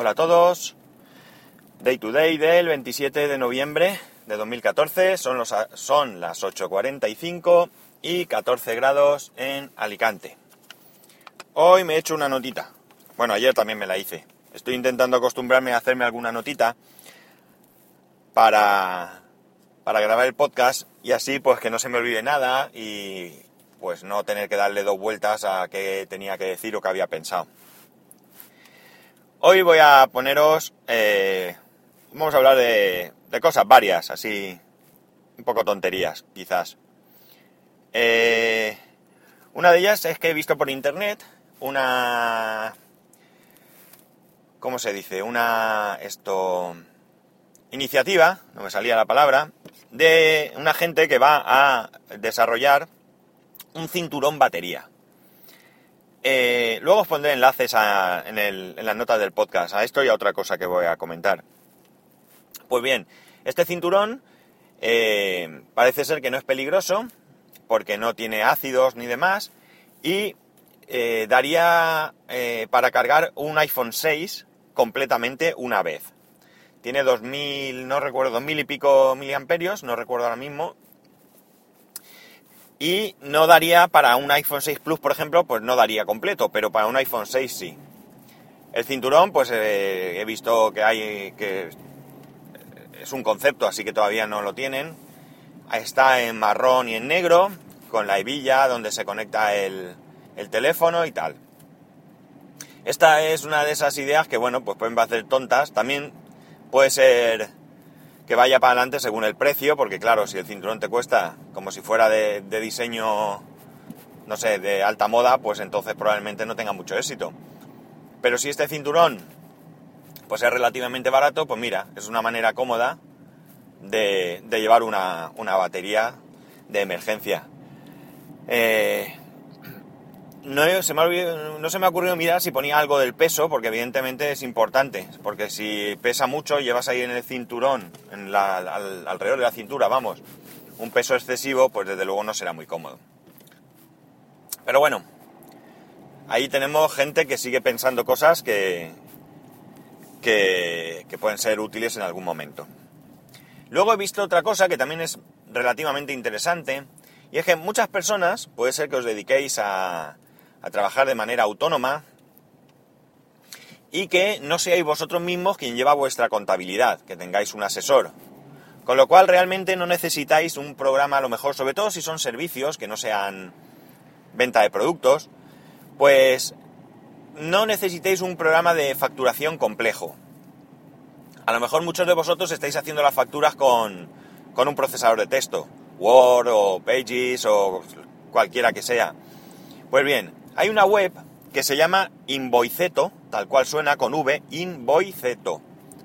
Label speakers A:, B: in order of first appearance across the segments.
A: Hola a todos. Day to day del 27 de noviembre de 2014. Son, los, son las 8.45 y 14 grados en Alicante. Hoy me he hecho una notita. Bueno, ayer también me la hice. Estoy intentando acostumbrarme a hacerme alguna notita para, para grabar el podcast y así pues que no se me olvide nada y pues no tener que darle dos vueltas a qué tenía que decir o qué había pensado. Hoy voy a poneros, eh, vamos a hablar de, cosas varias, así, un poco tonterías, quizás. Eh, una de ellas es que he visto por internet una, ¿cómo se dice? Una, esto, iniciativa, no me salía la palabra, de una gente que va a desarrollar un cinturón batería. Eh, luego os pondré enlaces en, las notas del podcast a esto y a otra cosa que voy a comentar. Pues bien, este cinturón eh, parece ser que no es peligroso porque no tiene ácidos ni demás y eh, daría para cargar un iPhone 6 completamente una vez. Tiene 2000, no recuerdo, 2000 y pico miliamperios, no recuerdo ahora mismo, y no daría para un iPhone 6 Plus, por ejemplo, pues no daría completo, pero para un iPhone 6 sí. El cinturón, pues eh, he visto que hay que es un concepto, así que todavía no lo tienen. Está en marrón y en negro, con la hebilla donde se conecta el, el teléfono y tal. Esta es una de esas ideas que, bueno, pues pueden parecer tontas. También puede ser que vaya para adelante según el precio, porque claro, si el cinturón te cuesta como si fuera de, diseño, no sé, de alta moda, pues entonces probablemente no tenga mucho éxito. Pero si este cinturón pues es relativamente barato, pues mira, es una manera cómoda de, llevar una, una, batería de emergencia. Eh, no se, me ha ocurrido mirar si ponía algo del peso, porque evidentemente es importante, porque si pesa mucho, llevas ahí en el cinturón, en la, alrededor de la cintura, vamos, un peso excesivo, pues desde luego no será muy cómodo. Pero bueno, ahí tenemos gente que sigue pensando cosas que, que, que pueden ser útiles en algún momento. Luego he visto otra cosa que también es relativamente interesante, y es que muchas personas, puede ser que os dediquéis a, a trabajar de manera autónoma y que no seáis vosotros mismos quien lleva vuestra contabilidad, que tengáis un asesor. Con lo cual realmente no necesitáis un programa a lo mejor, sobre todo si son servicios que no sean venta de productos, pues no necesitéis un programa de facturación complejo. A lo mejor muchos de vosotros estáis haciendo las facturas con, con un procesador de texto, Word o Pages o cualquiera que sea. Pues bien, hay una web que se llama Invoiceto, tal cual suena con V, Invoiceto,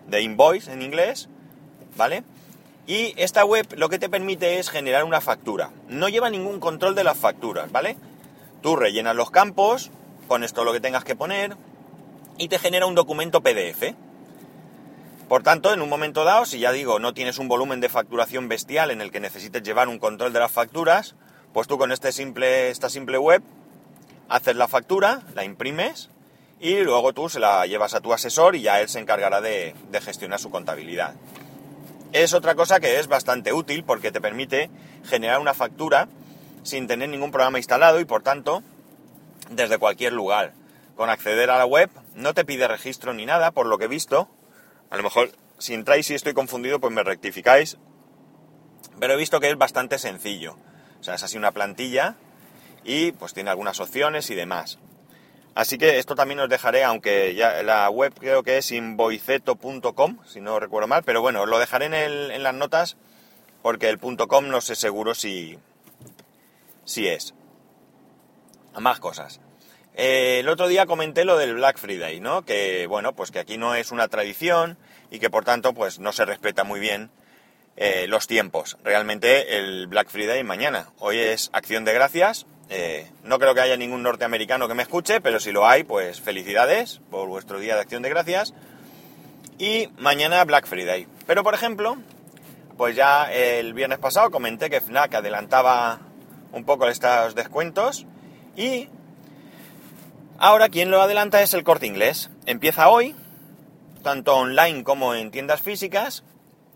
A: de invoice en inglés, ¿vale? Y esta web lo que te permite es generar una factura. No lleva ningún control de las facturas, ¿vale? Tú rellenas los campos, pones todo lo que tengas que poner y te genera un documento PDF. Por tanto, en un momento dado, si ya digo, no tienes un volumen de facturación bestial en el que necesites llevar un control de las facturas, pues tú con este simple, esta simple web haces la factura, la imprimes y luego tú se la llevas a tu asesor y ya él se encargará de, gestionar su contabilidad. Es otra cosa que es bastante útil porque te permite generar una factura sin tener ningún programa instalado y por tanto desde cualquier lugar. Con acceder a la web no te pide registro ni nada, por lo que he visto. A lo mejor si entráis y estoy confundido pues me rectificáis. Pero he visto que es bastante sencillo. O sea, es así una plantilla y pues tiene algunas opciones y demás. Así que esto también os dejaré, aunque ya la web creo que es invoiceto.com, si no recuerdo mal, pero bueno, os lo dejaré en, las notas porque el .com no sé seguro si, si es. Más cosas. Eh, el otro día comenté lo del Black Friday, ¿no? Que bueno, pues que aquí no es una tradición y que por tanto pues no se respeta muy bien eh, los tiempos. Realmente el Black Friday mañana. Hoy es acción de gracias eh, no creo que haya ningún norteamericano que me escuche, pero si lo hay, pues felicidades por vuestro Día de Acción de Gracias. Y mañana Black Friday. Pero por ejemplo, pues ya el viernes pasado comenté que FNAC adelantaba un poco estos descuentos y ahora quien lo adelanta es el corte inglés. Empieza hoy tanto online como en tiendas físicas,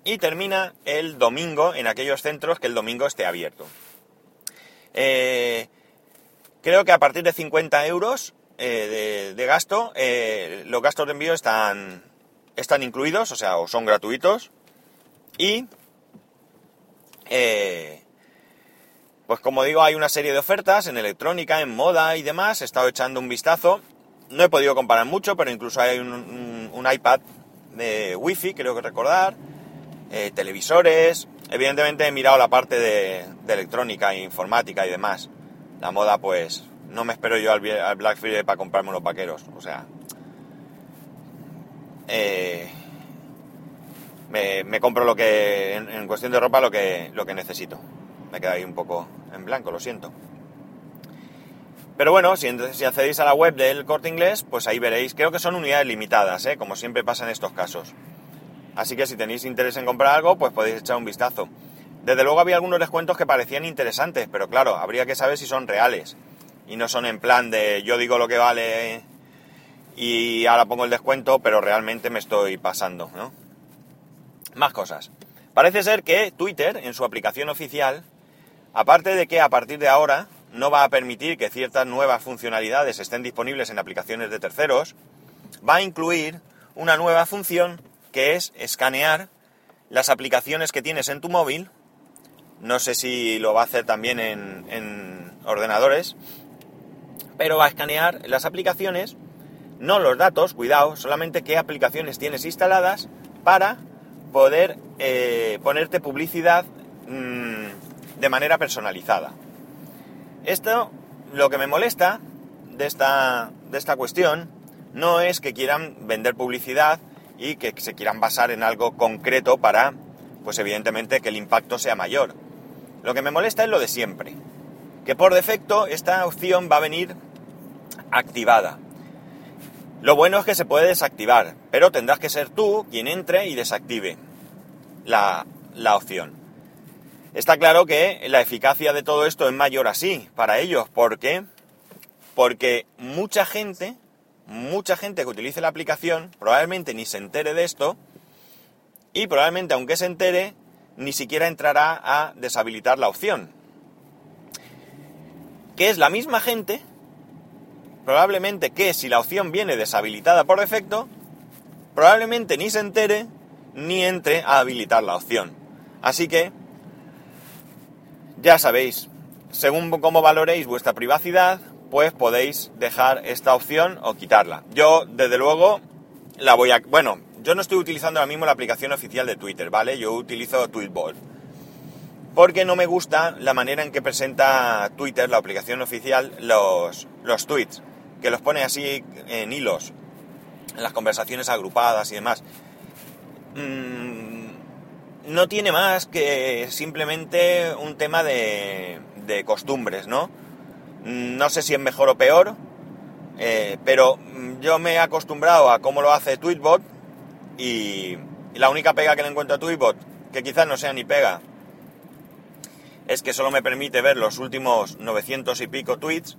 A: y termina el domingo en aquellos centros que el domingo esté abierto. Eh, creo que a partir de 50 euros eh, de, gasto, eh, los gastos de envío están, están incluidos, o sea, o son gratuitos. Y, pues como digo, hay una serie de ofertas en electrónica, en moda y demás. He estado echando un vistazo. No he podido comparar mucho, pero incluso hay un, iPad de Wi-Fi, creo que recordar eh, televisores. Evidentemente he mirado la parte de, electrónica e informática y demás. La moda, pues, no me espero yo al, Black Friday para comprarme unos vaqueros. O sea, eh, me, compro lo que, en, cuestión de ropa, lo que, lo que necesito. Me queda ahí un poco en blanco, lo siento. Pero bueno, si, si, accedéis a la web del corte inglés, pues ahí veréis, creo que son unidades limitadas, ¿eh? como siempre pasa en estos casos. Así que si tenéis interés en comprar algo, pues podéis echar un vistazo. Desde luego había algunos descuentos que parecían interesantes, pero claro, habría que saber si son reales. Y no son en plan de yo digo lo que vale y ahora pongo el descuento, pero realmente me estoy pasando. Más cosas. Parece ser que Twitter, en su aplicación oficial, aparte de que a partir de ahora no va a permitir que ciertas nuevas funcionalidades estén disponibles en aplicaciones de terceros, va a incluir una nueva función que es escanear las aplicaciones que tienes en tu móvil. No sé si lo va a hacer también en, ordenadores, pero va a escanear las aplicaciones, no los datos, cuidado, solamente qué aplicaciones tienes instaladas para poder eh, ponerte publicidad mm, de manera personalizada. Esto, lo que me molesta de esta, de esta cuestión, no es que quieran vender publicidad y que se quieran basar en algo concreto para, pues evidentemente, que el impacto sea mayor. Lo que me molesta es lo de siempre, que por defecto esta opción va a venir activada. Lo bueno es que se puede desactivar, pero tendrás que ser tú quien entre y desactive la, la opción. Está claro que la eficacia de todo esto es mayor así para ellos. ¿Por qué? Porque mucha gente mucha gente que utilice la aplicación probablemente ni se entere de esto y probablemente aunque se entere ni siquiera entrará a deshabilitar la opción. Que es la misma gente, probablemente que si la opción viene deshabilitada por defecto, probablemente ni se entere ni entre a habilitar la opción. Así que, ya sabéis, según cómo valoréis vuestra privacidad, pues podéis dejar esta opción o quitarla. Yo, desde luego, la voy a... Bueno, yo no estoy utilizando ahora mismo la aplicación oficial de Twitter, ¿vale? Yo utilizo Tweetbot. Porque no me gusta la manera en que presenta Twitter, la aplicación oficial, los, los tweets. Que los pone así en hilos, en las conversaciones agrupadas y demás. Mm, no tiene más que simplemente un tema de, de costumbres, ¿no? No sé si es mejor o peor, eh, pero yo me he acostumbrado a cómo lo hace Tweetbot y, la única pega que le encuentro a Tweetbot, que quizás no sea ni pega, es que solo me permite ver los últimos 900 y pico tweets.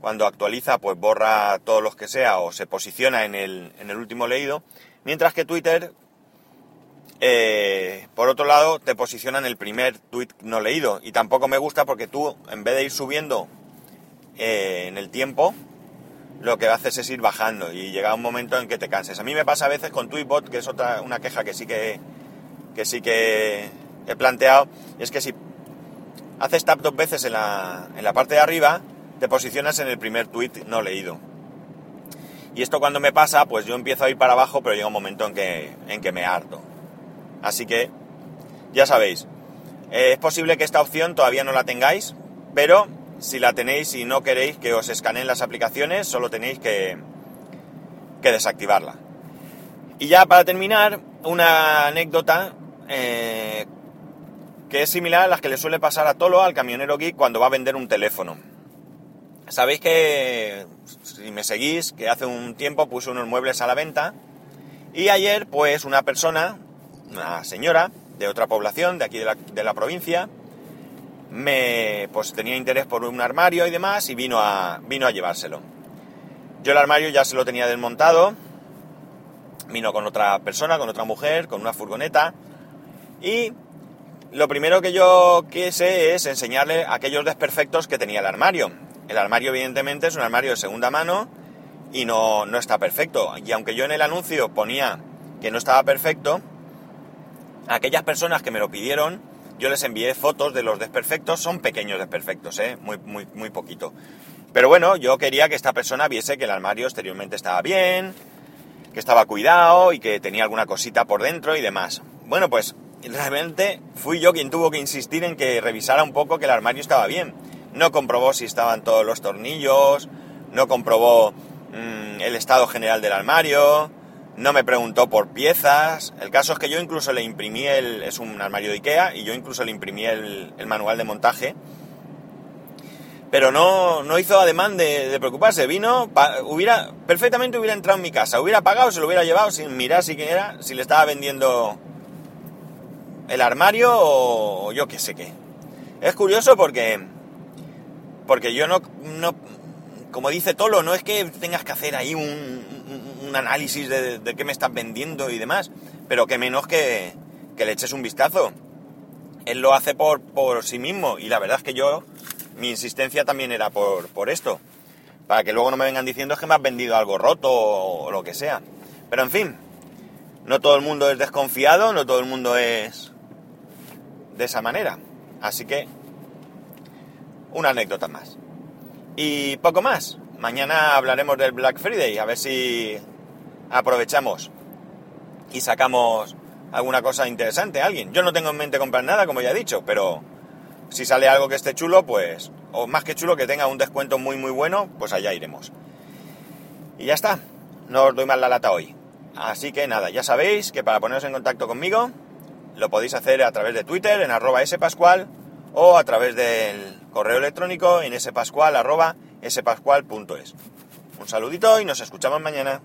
A: Cuando actualiza, pues borra todos los que sea o se posiciona en el, en el último leído. Mientras que Twitter, eh, por otro lado, te posiciona en el primer tweet no leído. Y tampoco me gusta porque tú, en vez de ir subiendo eh, en el tiempo, lo que haces es ir bajando y llega un momento en que te canses. A mí me pasa a veces con Tweetbot, que es otra una queja que sí que, que sí que he planteado, es que si haces tap dos veces en la, en la parte de arriba, te posicionas en el primer tweet no leído. Y esto cuando me pasa, pues yo empiezo a ir para abajo, pero llega un momento en que, en que me harto. Así que, ya sabéis, es posible que esta opción todavía no la tengáis, pero si la tenéis y no queréis que os escaneen las aplicaciones, solo tenéis que, que desactivarla. Y ya para terminar, una anécdota eh, que es similar a las que le suele pasar a Tolo, al camionero geek, cuando va a vender un teléfono. Sabéis que, si me seguís, que hace un tiempo puse unos muebles a la venta y ayer, pues, una persona, una señora de otra población de aquí de la, de la provincia, me pues tenía interés por un armario y demás y vino a, vino a llevárselo. Yo el armario ya se lo tenía desmontado, vino con otra persona, con otra mujer, con una furgoneta. Y lo primero que yo quise es enseñarle aquellos desperfectos que tenía el armario. El armario evidentemente es un armario de segunda mano y no, no está perfecto. Y aunque yo en el anuncio ponía que no estaba perfecto, aquellas personas que me lo pidieron, yo les envié fotos de los desperfectos, son pequeños desperfectos, ¿eh? muy, muy, muy poquito. Pero bueno, yo quería que esta persona viese que el armario exteriormente estaba bien, que estaba cuidado y que tenía alguna cosita por dentro y demás. Bueno, pues realmente fui yo quien tuvo que insistir en que revisara un poco que el armario estaba bien. No comprobó si estaban todos los tornillos, no comprobó mmm, el estado general del armario, no me preguntó por piezas. El caso es que yo incluso le imprimí el. Es un armario de Ikea y yo incluso le imprimí el, manual de montaje. Pero no, no hizo ademán de, preocuparse. Vino, hubiera, perfectamente hubiera entrado en mi casa, hubiera pagado, se lo hubiera llevado sin mirar si era, si le estaba vendiendo el armario o yo qué sé qué. Es curioso porque. Porque yo no, no. Como dice Tolo, no es que tengas que hacer ahí un, un análisis de, qué me estás vendiendo y demás, pero que menos que, que le eches un vistazo. Él lo hace por, por, sí mismo y la verdad es que yo, mi insistencia también era por, por esto, para que luego no me vengan diciendo es que me has vendido algo roto o lo que sea. Pero en fin, no todo el mundo es desconfiado, no todo el mundo es de esa manera. Así que, una anécdota más. Y poco más. Mañana hablaremos del Black Friday, a ver si aprovechamos y sacamos alguna cosa interesante a alguien. Yo no tengo en mente comprar nada, como ya he dicho, pero si sale algo que esté chulo, pues, o más que chulo, que tenga un descuento muy muy bueno, pues allá iremos. Y ya está, no os doy más la lata hoy. Así que nada, ya sabéis que para poneros en contacto conmigo lo podéis hacer a través de Twitter en arroba spascual o a través del correo electrónico en spascual arroba. Un saludito y nos escuchamos mañana.